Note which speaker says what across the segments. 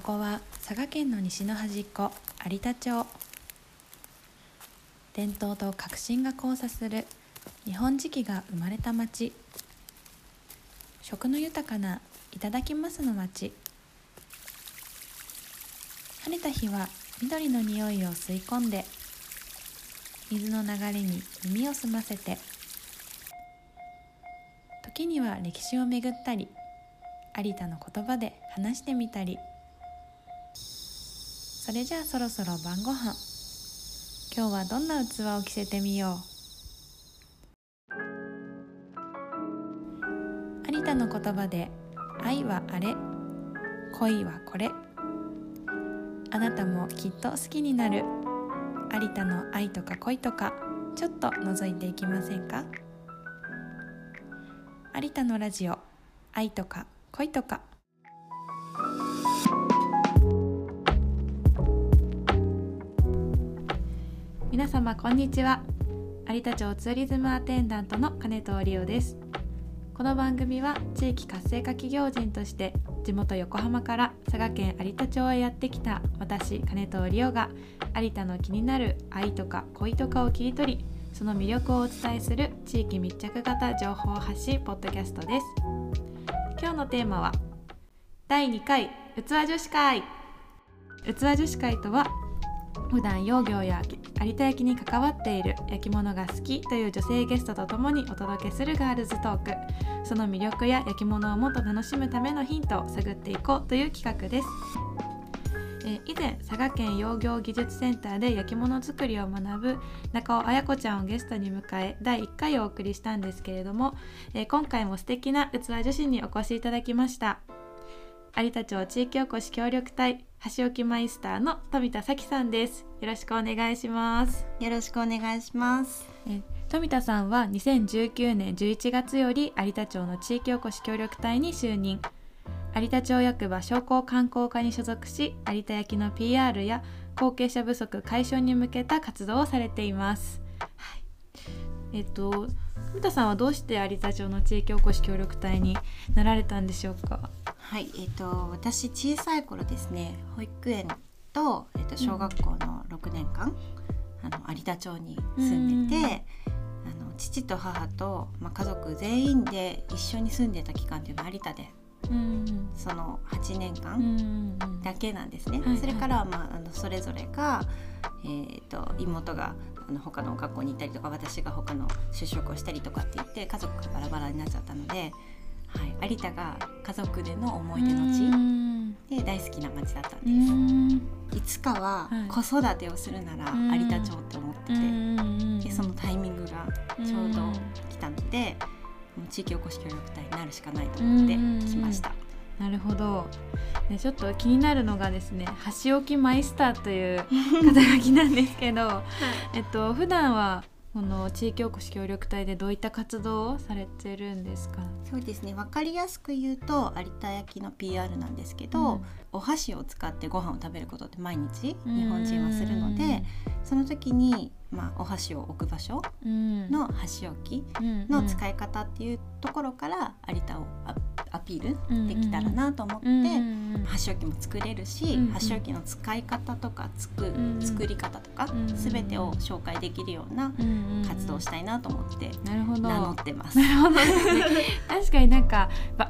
Speaker 1: ここは佐賀県の西の端っこ有田町。伝統と革新が交差する日本磁器が生まれた町。食の豊かないただきますの町。晴れた日は緑の匂いを吸い込んで水の流れに耳を澄ませて時には歴史をめぐったり有田の言葉で話してみたり。それじゃあそろそろ晩ご飯。今日はどんな器を着せてみよう。有田の言葉で愛はあれ恋はこれ。あなたもきっと好きになる。有田の愛とか恋とかちょっと覗いていきませんか？有田のラジオ愛とか恋とか皆様こんにちは。有田町ツーリズムアテンダントの金藤理央です。この番組は地域活性化企業人として地元横浜から佐賀県有田町へやってきた私金藤理央が有田の気になる愛とか恋とかを切り取りその魅力をお伝えする地域密着型情報発信ポッドキャストです。今日のテーマは第2回器女子会。器女子会とは普段養業や有田焼に関わっている焼き物が好きという女性ゲストとともにお届けするガールズトーク。その魅力や焼き物をもっと楽しむためのヒントを探っていこうという企画です。え以前佐賀県養業技術センターで焼き物作りを学ぶ中尾彩子ちゃんをゲストに迎え第1回をお送りしたんですけれども、え今回も素敵な器女子にお越しいただきました。有田町地域おこし協力隊箸置きマイスターの富田咲さんです。よろしくお願いします。
Speaker 2: よろしくお願いします。
Speaker 1: え富田さんは2019年11月より有田町の地域おこし協力隊に就任。有田町役場商工観光課に所属し有田焼の PR や後継者不足解消に向けた活動をされています、はい、えっと富田さんはどうして有田町の地域おこし協力隊になられたんでしょうか？
Speaker 2: はいえっ、と私小さい頃ですね保育園と,、えっと小学校の6年間、あの有田町に住んでて、あの父と母と、まあ、家族全員で一緒に住んでた期間っていうのは有田で
Speaker 1: うん。
Speaker 2: その8年
Speaker 1: う
Speaker 2: 間
Speaker 1: ん
Speaker 2: だけなんですね。それからは、まあ、あのそれぞれが、えー、と妹があの他の学校に行ったりとか私が他の就職をしたりとかって言って家族がバラバラになっちゃったので、はい、有田が家族での思い出の
Speaker 1: うん。
Speaker 2: 地で大好きな街だった
Speaker 1: うん
Speaker 2: です。
Speaker 1: ん。
Speaker 2: いつかは
Speaker 1: はい。
Speaker 2: 子育てをするなら
Speaker 1: うん。
Speaker 2: 有田町って思ってて、
Speaker 1: うん
Speaker 2: でそのタイミングがちょうど来たので、地域おこし協力隊になるしかないと思って来ました。
Speaker 1: なるほど。でちょっと気になるのがですね、箸置きマイスターという肩書きなんですけど、えっと普段はこの地域おこし協力隊でどういった活動をされてるんですか？
Speaker 2: そうですね。分かりやすく言うと有田焼の PR なんですけど、
Speaker 1: うん。
Speaker 2: お箸を使ってご飯を食べることって毎日
Speaker 1: うん。
Speaker 2: 日本人はするのでその時に、まあ、お箸を置く場所
Speaker 1: うん。
Speaker 2: の箸置きの使い方っていうところから有田をアアピールできたらなと思って、
Speaker 1: うん
Speaker 2: 箸置きも作れるし、
Speaker 1: うんうん。
Speaker 2: 箸置きの使い方とかつく、作り方とか、全てを紹介できるような活動をしたいなと思って。名乗ってます。
Speaker 1: なるほど。確かになんか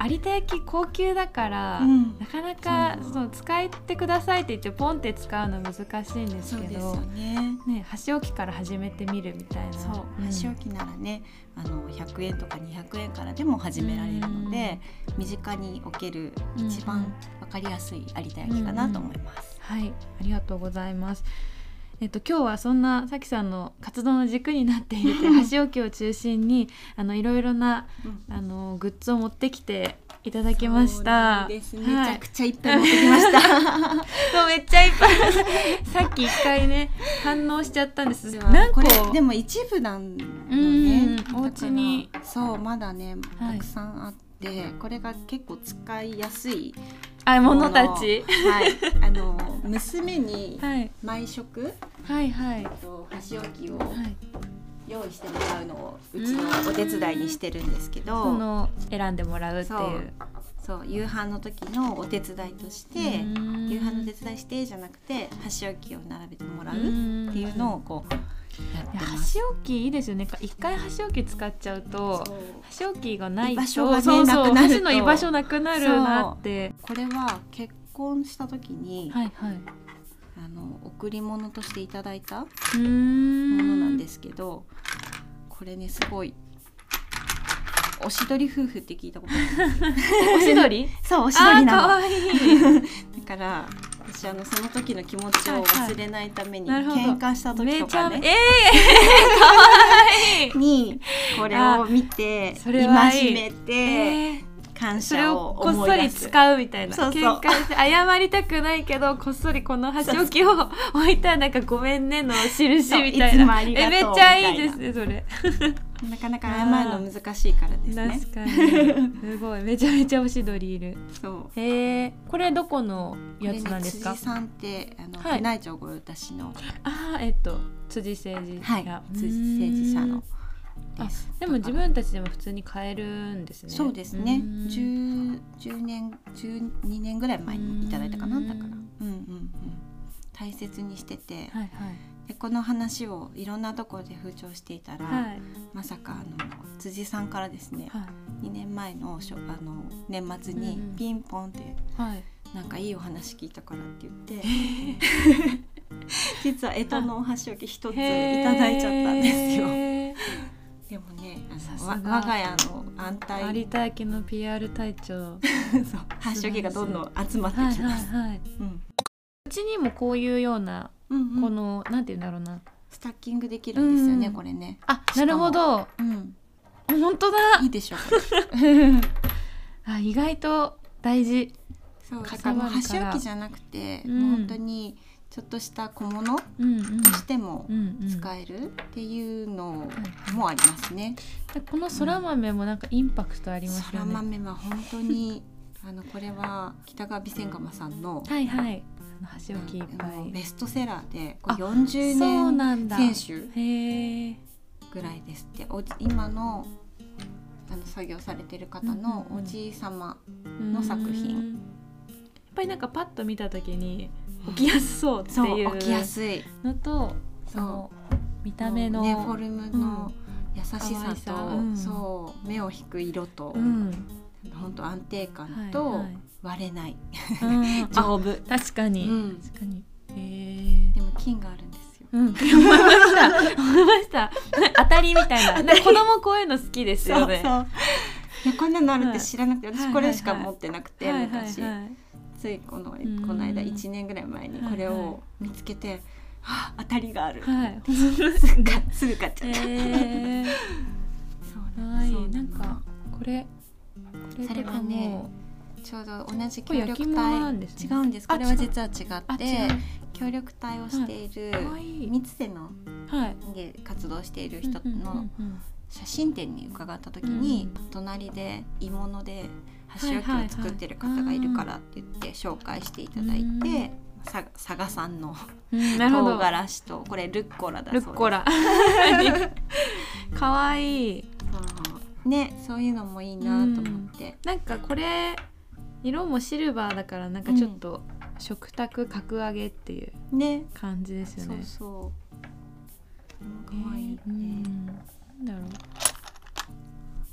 Speaker 1: 有田焼高級だから、
Speaker 2: うん。
Speaker 1: なかなか
Speaker 2: そう。
Speaker 1: 使ってくださいって言ってポンって使うの難しいんですけど。
Speaker 2: ね。
Speaker 1: ね、箸置きから始めてみるみたいな。
Speaker 2: そう、
Speaker 1: ん。
Speaker 2: 箸置きならねあの100円とか200円からでも始められるので、身近に置ける一
Speaker 1: うん。
Speaker 2: 番わかりやすい有田焼かなと思います。
Speaker 1: はい。ありがとうございます。えっと今日はそんなさきさんの活動の軸になっている 箸置きを中心にあのいろいろな
Speaker 2: うん。
Speaker 1: あのグッズを持ってきていただきました。
Speaker 2: そうなんです。め
Speaker 1: はい。
Speaker 2: ちゃくちゃいっぱい持ってきました。
Speaker 1: そうめっちゃいっぱい。さっき一回ね反応しちゃったんです。何個
Speaker 2: これでも一部なんだ
Speaker 1: うん
Speaker 2: ね。だから
Speaker 1: お家に。
Speaker 2: そうまだね
Speaker 1: はい
Speaker 2: たくさんあって、これが結構使いやすい
Speaker 1: あものたち
Speaker 2: はい、あの娘に
Speaker 1: はい。
Speaker 2: 毎食、
Speaker 1: はいはい。
Speaker 2: えっと箸置きを
Speaker 1: はい。
Speaker 2: 用意してもらうのをうちのお手伝いにしてるんですけど、
Speaker 1: その選んでもらうっていう。
Speaker 2: そう。夕飯の時のお手伝いとして夕飯の手伝いしてじゃなくて箸置きを並べてもらうっていうのをこう。
Speaker 1: 箸置きいいですよね。一回箸置き使っちゃうと箸置きがないと
Speaker 2: 居場所がね
Speaker 1: そうそう
Speaker 2: なくなると。
Speaker 1: 箸の居場所なくなるなって。
Speaker 2: これは結婚した時に、
Speaker 1: はいはい。
Speaker 2: あの贈り物としていただいたものなんですけどこれねすごいおしどり夫婦って聞いたことある。
Speaker 1: おしどり？
Speaker 2: そうおしどりなの。だから私あのその時の気持ちを忘れないために、
Speaker 1: はいはい
Speaker 2: 喧嘩した時
Speaker 1: め
Speaker 2: とかね。
Speaker 1: ちゃめえー、かわいい。
Speaker 2: にこれを見て戒めて
Speaker 1: えー。
Speaker 2: 感謝を
Speaker 1: をこっそり使うみたいな。
Speaker 2: そうそう
Speaker 1: 喧嘩して謝りたくないけどこっそりこの箸置きを置いたらなんかごめんねの印みたいな。えめっちゃいいですねそれ
Speaker 2: なかなか謝るの難しいからですね。
Speaker 1: 確かに。すごい。めちゃめちゃおしどりいる。
Speaker 2: そう。
Speaker 1: へえこれどこのやつなんですか、
Speaker 2: 辻さんってあの、
Speaker 1: はい
Speaker 2: 宮内庁御用達の。
Speaker 1: ああえっと辻誠司
Speaker 2: はい。
Speaker 1: が
Speaker 2: 辻誠司社の
Speaker 1: あでも自分たちでも普通に買えるんですね。
Speaker 2: そうですね。
Speaker 1: うん。
Speaker 2: 10 10年12年ぐらい前にいただいたかな
Speaker 1: うん
Speaker 2: だから。うん。うんうん大切にしてて、
Speaker 1: はい
Speaker 2: でこの話をいろんなところで風潮していたら、
Speaker 1: はい。はい
Speaker 2: まさかあの辻さんからですね、
Speaker 1: はい。
Speaker 2: 2年前のあの年末に
Speaker 1: うんうん。
Speaker 2: ピンポンって
Speaker 1: はい。
Speaker 2: なんかいいお話聞いたからって言って 実は干支のお箸置き一ついただいちゃったんですよ。でもね我が家の安泰
Speaker 1: 有田焼の PR 隊長。
Speaker 2: そう箸置きがどんどん集まって
Speaker 1: はい
Speaker 2: きます。う
Speaker 1: ちにもこういうような
Speaker 2: うんうん。
Speaker 1: この、なんて言うんだろうな。
Speaker 2: スタッキングできるんですよね、
Speaker 1: うん。
Speaker 2: これね。
Speaker 1: あなるほど。
Speaker 2: うん、
Speaker 1: 本当だ。
Speaker 2: いいでしょこれ。
Speaker 1: あ意外と大事。
Speaker 2: そうだ
Speaker 1: か
Speaker 2: から。箸置きじゃなくて、
Speaker 1: うん。
Speaker 2: 本当にちょっとした小物と
Speaker 1: うんうん。
Speaker 2: しても
Speaker 1: うんうん
Speaker 2: 使えるっていうの
Speaker 1: はい
Speaker 2: もありますね。
Speaker 1: でこのそら豆もなんかインパクトあります
Speaker 2: そら
Speaker 1: よね、
Speaker 2: 豆は本当にあのこれは北川備前釜さんの
Speaker 1: はいはい。あの箸置きいっぱい。
Speaker 2: ベストセラーでこ
Speaker 1: あ
Speaker 2: れ40
Speaker 1: そう
Speaker 2: 年選手ぐらいですって。おじ今のあの作業されてる方の
Speaker 1: うんうんうん。
Speaker 2: おじい様、
Speaker 1: の
Speaker 2: 作品。
Speaker 1: やっぱりなんかパッと見た時に置きやすそうって
Speaker 2: そう
Speaker 1: いう
Speaker 2: 置きやすい。
Speaker 1: のと
Speaker 2: そ
Speaker 1: の見た目の、
Speaker 2: ね、フォルムの優しさと、
Speaker 1: さ。うん。
Speaker 2: そう目を引く色と、
Speaker 1: うん、
Speaker 2: 本当安定感
Speaker 1: はい
Speaker 2: と
Speaker 1: はい。
Speaker 2: 割れない、
Speaker 1: うん、あ
Speaker 2: 丈夫。
Speaker 1: 確かに、
Speaker 2: うん。
Speaker 1: 確かに。へえ
Speaker 2: でも金があるんですよ。
Speaker 1: うん、思いました。思いました。当たりみたいな。子供こういうの好きですよね。
Speaker 2: そういやこんなのあるって知らなくて、
Speaker 1: はい。
Speaker 2: 私これしか持ってなくて、
Speaker 1: はいはい
Speaker 2: 昔、
Speaker 1: はい。
Speaker 2: ついこの
Speaker 1: ん
Speaker 2: この間1年ぐらい前にこれ
Speaker 1: はいはい。
Speaker 2: を見つけて、はあ当たりがある、
Speaker 1: はい。
Speaker 2: すぐ買っちゃった、
Speaker 1: へえ
Speaker 2: そう
Speaker 1: は
Speaker 2: そう
Speaker 1: いなんかこれ
Speaker 2: それはねちょうど同じ協力隊、
Speaker 1: ね
Speaker 2: 違うんです。
Speaker 1: あ
Speaker 2: これは実は違って協力隊をしている三つ瀬の
Speaker 1: はい。
Speaker 2: で活動している人の写真展に伺った時に、
Speaker 1: うん
Speaker 2: 隣で鋳物で箸置きを作ってる方がいるからって言って紹介していただい
Speaker 1: うん
Speaker 2: て、さ佐賀産の
Speaker 1: うん。なるほど。
Speaker 2: 唐辛子とこれルッコラだそうです。
Speaker 1: ルッコラ。かわいい
Speaker 2: ねそういうのもいいなと思って、
Speaker 1: なんかこれ色もシルバーだからなんかちょっと食卓格上げっていう
Speaker 2: ね。
Speaker 1: 感じですよ
Speaker 2: そう
Speaker 1: ね。
Speaker 2: そう。かわいいね、
Speaker 1: うん。なんだろう。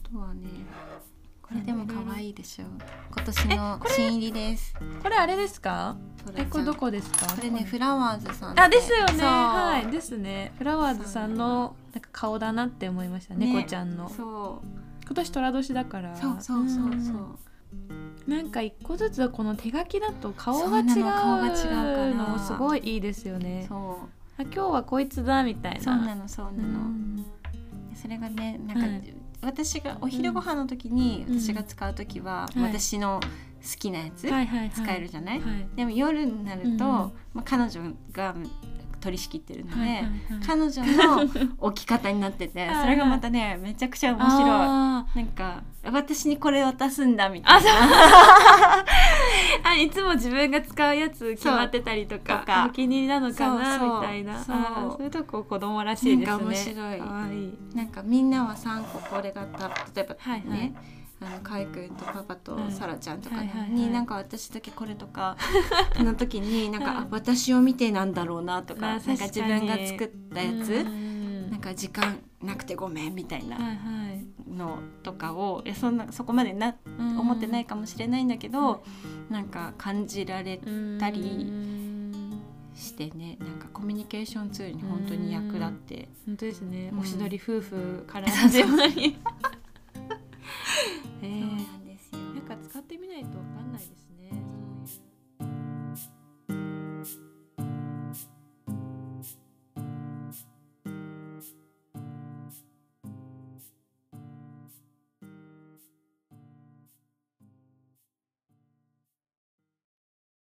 Speaker 2: あとはねこれでも可愛いでしょ今年の新入りです
Speaker 1: これあれですか？えこれどこですか？
Speaker 2: これねフラワーズさん
Speaker 1: あですよね。はいですね。フラワーズさんのなんか顔だなって思いました。
Speaker 2: ね
Speaker 1: 猫ちゃんの。
Speaker 2: そう
Speaker 1: 今年寅年だから。
Speaker 2: そうそうそうそう、
Speaker 1: んなんか一個ずつこの手書きだと顔が違う
Speaker 2: 顔が違う
Speaker 1: のもすごいいいですよね。
Speaker 2: そ
Speaker 1: あ今日はこいつだみたいうな。
Speaker 2: そうなのそうな
Speaker 1: う
Speaker 2: の、
Speaker 1: ん
Speaker 2: それがねなんか、
Speaker 1: はい
Speaker 2: 私がお昼ご飯の時に
Speaker 1: うん
Speaker 2: 私が使う時は、
Speaker 1: はい。
Speaker 2: 私の好きなやつ。使えるじゃない、
Speaker 1: はい。
Speaker 2: でも夜になると、
Speaker 1: うん
Speaker 2: まあ、彼女が取り仕切ってるので、彼女の置き方になってて それがまたねめちゃくちゃ面白い。なんか私にこれ渡すんだみたいな
Speaker 1: あいつも自分が使うやつ決まってたりとかお気に入りなのかなみたいな。
Speaker 2: そう。
Speaker 1: いうとこ子供らしいですね。
Speaker 2: なんか面白い。なんかみんなは3個これがた例えばね、
Speaker 1: はいはい。
Speaker 2: ああのカイ君とパパと
Speaker 1: はい
Speaker 2: サラちゃんとかになんか私だけこれとか の時になんか、私を見てなんだろうなとか
Speaker 1: あ
Speaker 2: なんか自分が作ったやつ
Speaker 1: うん
Speaker 2: なんか時間なくてごめんみたいなのとかをいやそんなそこまでな
Speaker 1: うん。
Speaker 2: 思ってないかもしれないんだけど、なんか感じられたり
Speaker 1: うん。
Speaker 2: してねなんかコミュニケーションツールに本当に役立って
Speaker 1: 本当ですね、
Speaker 2: うん。
Speaker 1: おしどり夫婦から始まり